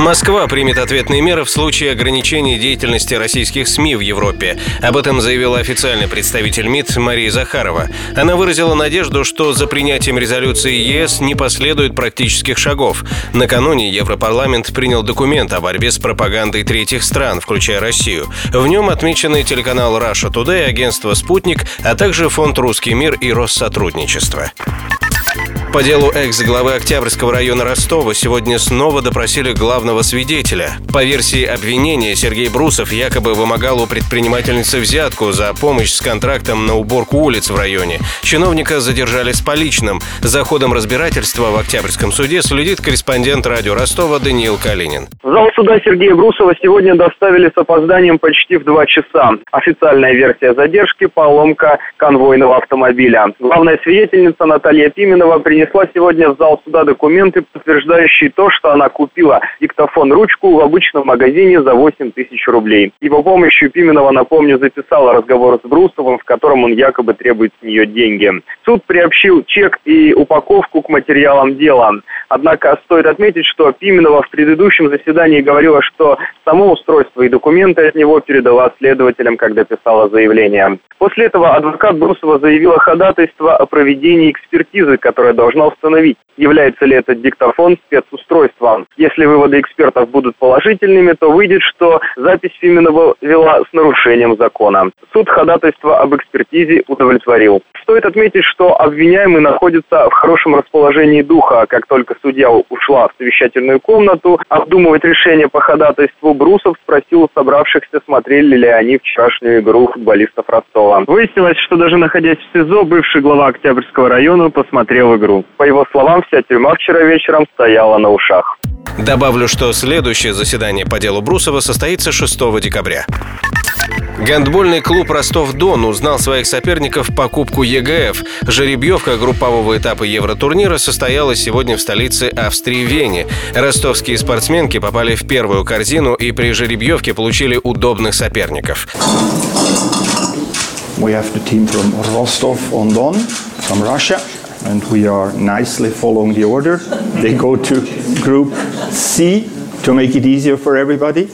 Москва примет ответные меры в случае ограничения деятельности российских СМИ в Европе. Об этом заявила официальный представитель МИД Мария Захарова. Она выразила надежду, что за принятием резолюции ЕС не последует практических шагов. Накануне Европарламент принял документ о борьбе с пропагандой третьих стран, включая Россию. В нем отмечены телеканал Russia Today, агентство «Спутник», а также фонд «Русский мир» и Россотрудничество. По делу экс-главы Октябрьского района Ростова сегодня снова допросили главного свидетеля. По версии обвинения, Сергей Брусов якобы вымогал у предпринимательницы взятку за помощь с контрактом на уборку улиц в районе. Чиновника задержали с поличным. За ходом разбирательства в Октябрьском суде следит корреспондент радио Ростова Даниил Калинин. В зал суда Сергея Брусова сегодня доставили с опозданием почти в два часа. Официальная версия задержки – поломка конвойного автомобиля. Главная свидетельница Наталья Пименова принесла принесла сегодня в зал суда документы, подтверждающие то, что она купила диктофон-ручку в обычном магазине за 8 тысяч рублей. Его помощью Пименова, напомню, записала разговор с Брусовым, в котором он якобы требует с нее деньги. Суд приобщил чек и упаковку к материалам дела. Однако стоит отметить, что Пименова в предыдущем заседании говорила, что само устройство и документы от него передала следователям, когда писала заявление. После этого адвокат Брусова заявила ходатайство о проведении экспертизы, которая должна установить, является ли этот диктофон спецустройством. Если выводы экспертов будут положительными, то выйдет, что запись Фиминова вела с нарушением закона. Суд ходатайство об экспертизе удовлетворил. Стоит отметить, что обвиняемый находится в хорошем расположении духа. Как только судья ушла в совещательную комнату, обдумывать решение по ходатайству Брусов спросил собравшихся, смотрели ли они вчерашнюю игру футболистов Ростова. Выяснилось, что даже находясь в СИЗО, бывший глава Октябрьского района посмотрел игру. По его словам, вся тюрьма вчера вечером стояла на ушах. Добавлю, что следующее заседание по делу Брусова состоится 6 декабря. Гандбольный клуб «Ростов-Дон» узнал своих соперников по Кубку ЕГФ. Жеребьевка группового этапа Евротурнира состоялась сегодня в столице Австрии Вене. Ростовские спортсменки попали в первую корзину и при жеребьевке получили удобных соперников. We have the team from Rostov-on-Don, from Russia. And we are nicely following the order. They go to group C to make it easier for everybody.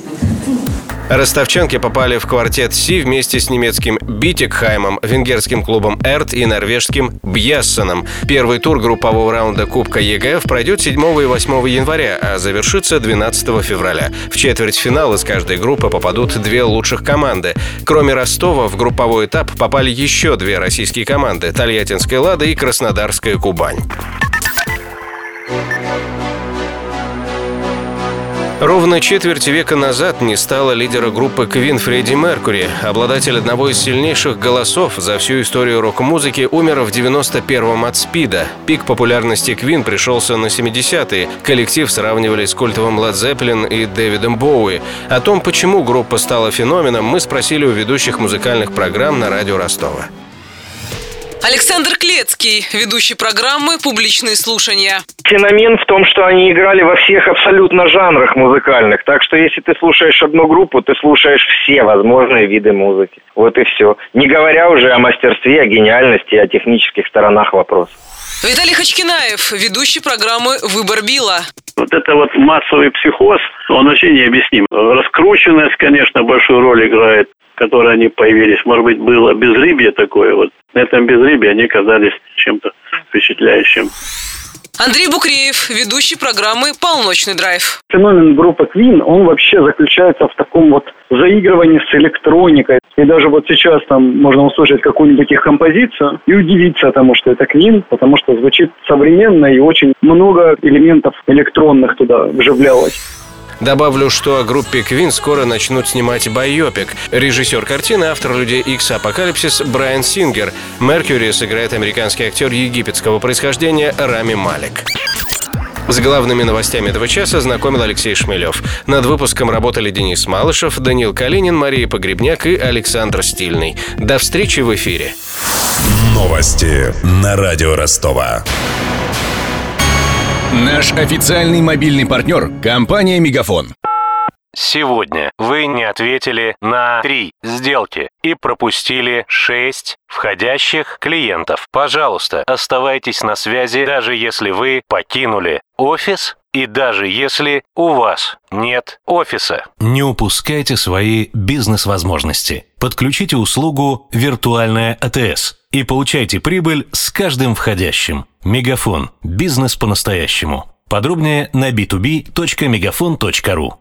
Ростовчанки попали в квартет C вместе с немецким Битигхаймом, венгерским клубом Эрд и норвежским Бьосеном. Первый тур группового раунда Кубка ЕГФ пройдет 7 и 8 января, а завершится 12 февраля. В четвертьфинал из каждой группы попадут две лучших команды. Кроме Ростова, в групповой этап попали еще две российские команды – Тольяттинская «Лада» и Краснодарская «Кубань». Ровно четверть века назад не стало лидера группы Queen Фредди Меркури. Обладатель одного из сильнейших голосов за всю историю рок-музыки умер в 91-м от СПИДа. Пик популярности Queen пришелся на 70-е. Коллектив сравнивали с культовым Led Zeppelin и Дэвидом Боуи. О том, почему группа стала феноменом, мы спросили у ведущих музыкальных программ на радио Ростова. Александр Клецкий, ведущий программы «Публичные слушания». Феномен в том, что они играли во всех абсолютно жанрах музыкальных. Так что если ты слушаешь одну группу, ты слушаешь все возможные виды музыки. Вот и все. Не говоря уже о мастерстве, о гениальности, о технических сторонах вопроса. Виталий Хачкинаев, ведущий программы «Выбор Билла». Вот это вот массовый психоз, он вообще необъясним. Раскрученность, конечно, большую роль играет которые они появились. Может быть, было безрыбье такое. Вот на этом безрыбье они казались чем-то впечатляющим. Андрей Букреев, ведущий программы «Полночный драйв». Феномен группы Queen, он вообще заключается в таком вот заигрывании с электроникой. И даже вот сейчас там можно услышать какую-нибудь их композицию и удивиться тому, что это Queen, потому что звучит современно и очень много элементов электронных туда вживлялось. Добавлю, что о группе Queen скоро начнут снимать байопик. Режиссер картины, автор «Людей Икс. Апокалипсис» Брайан Сингер. Меркьюри сыграет американский актер египетского происхождения Рами Малик. С главными новостями этого часа знакомил Алексей Шмелев. Над выпуском работали Денис Малышев, Данил Калинин, Мария Погребняк и Александр Стильный. До встречи в эфире. Новости на радио Ростова. Наш официальный мобильный партнер – компания «Мегафон». Сегодня вы не ответили на 3 сделки и пропустили 6 входящих клиентов. Пожалуйста, оставайтесь на связи, даже если вы покинули офис и даже если у вас нет офиса. Не упускайте свои бизнес-возможности. Подключите услугу «Виртуальная АТС» и получайте прибыль с каждым входящим. Мегафон. Бизнес по-настоящему. Подробнее на b2b.мегафон.ру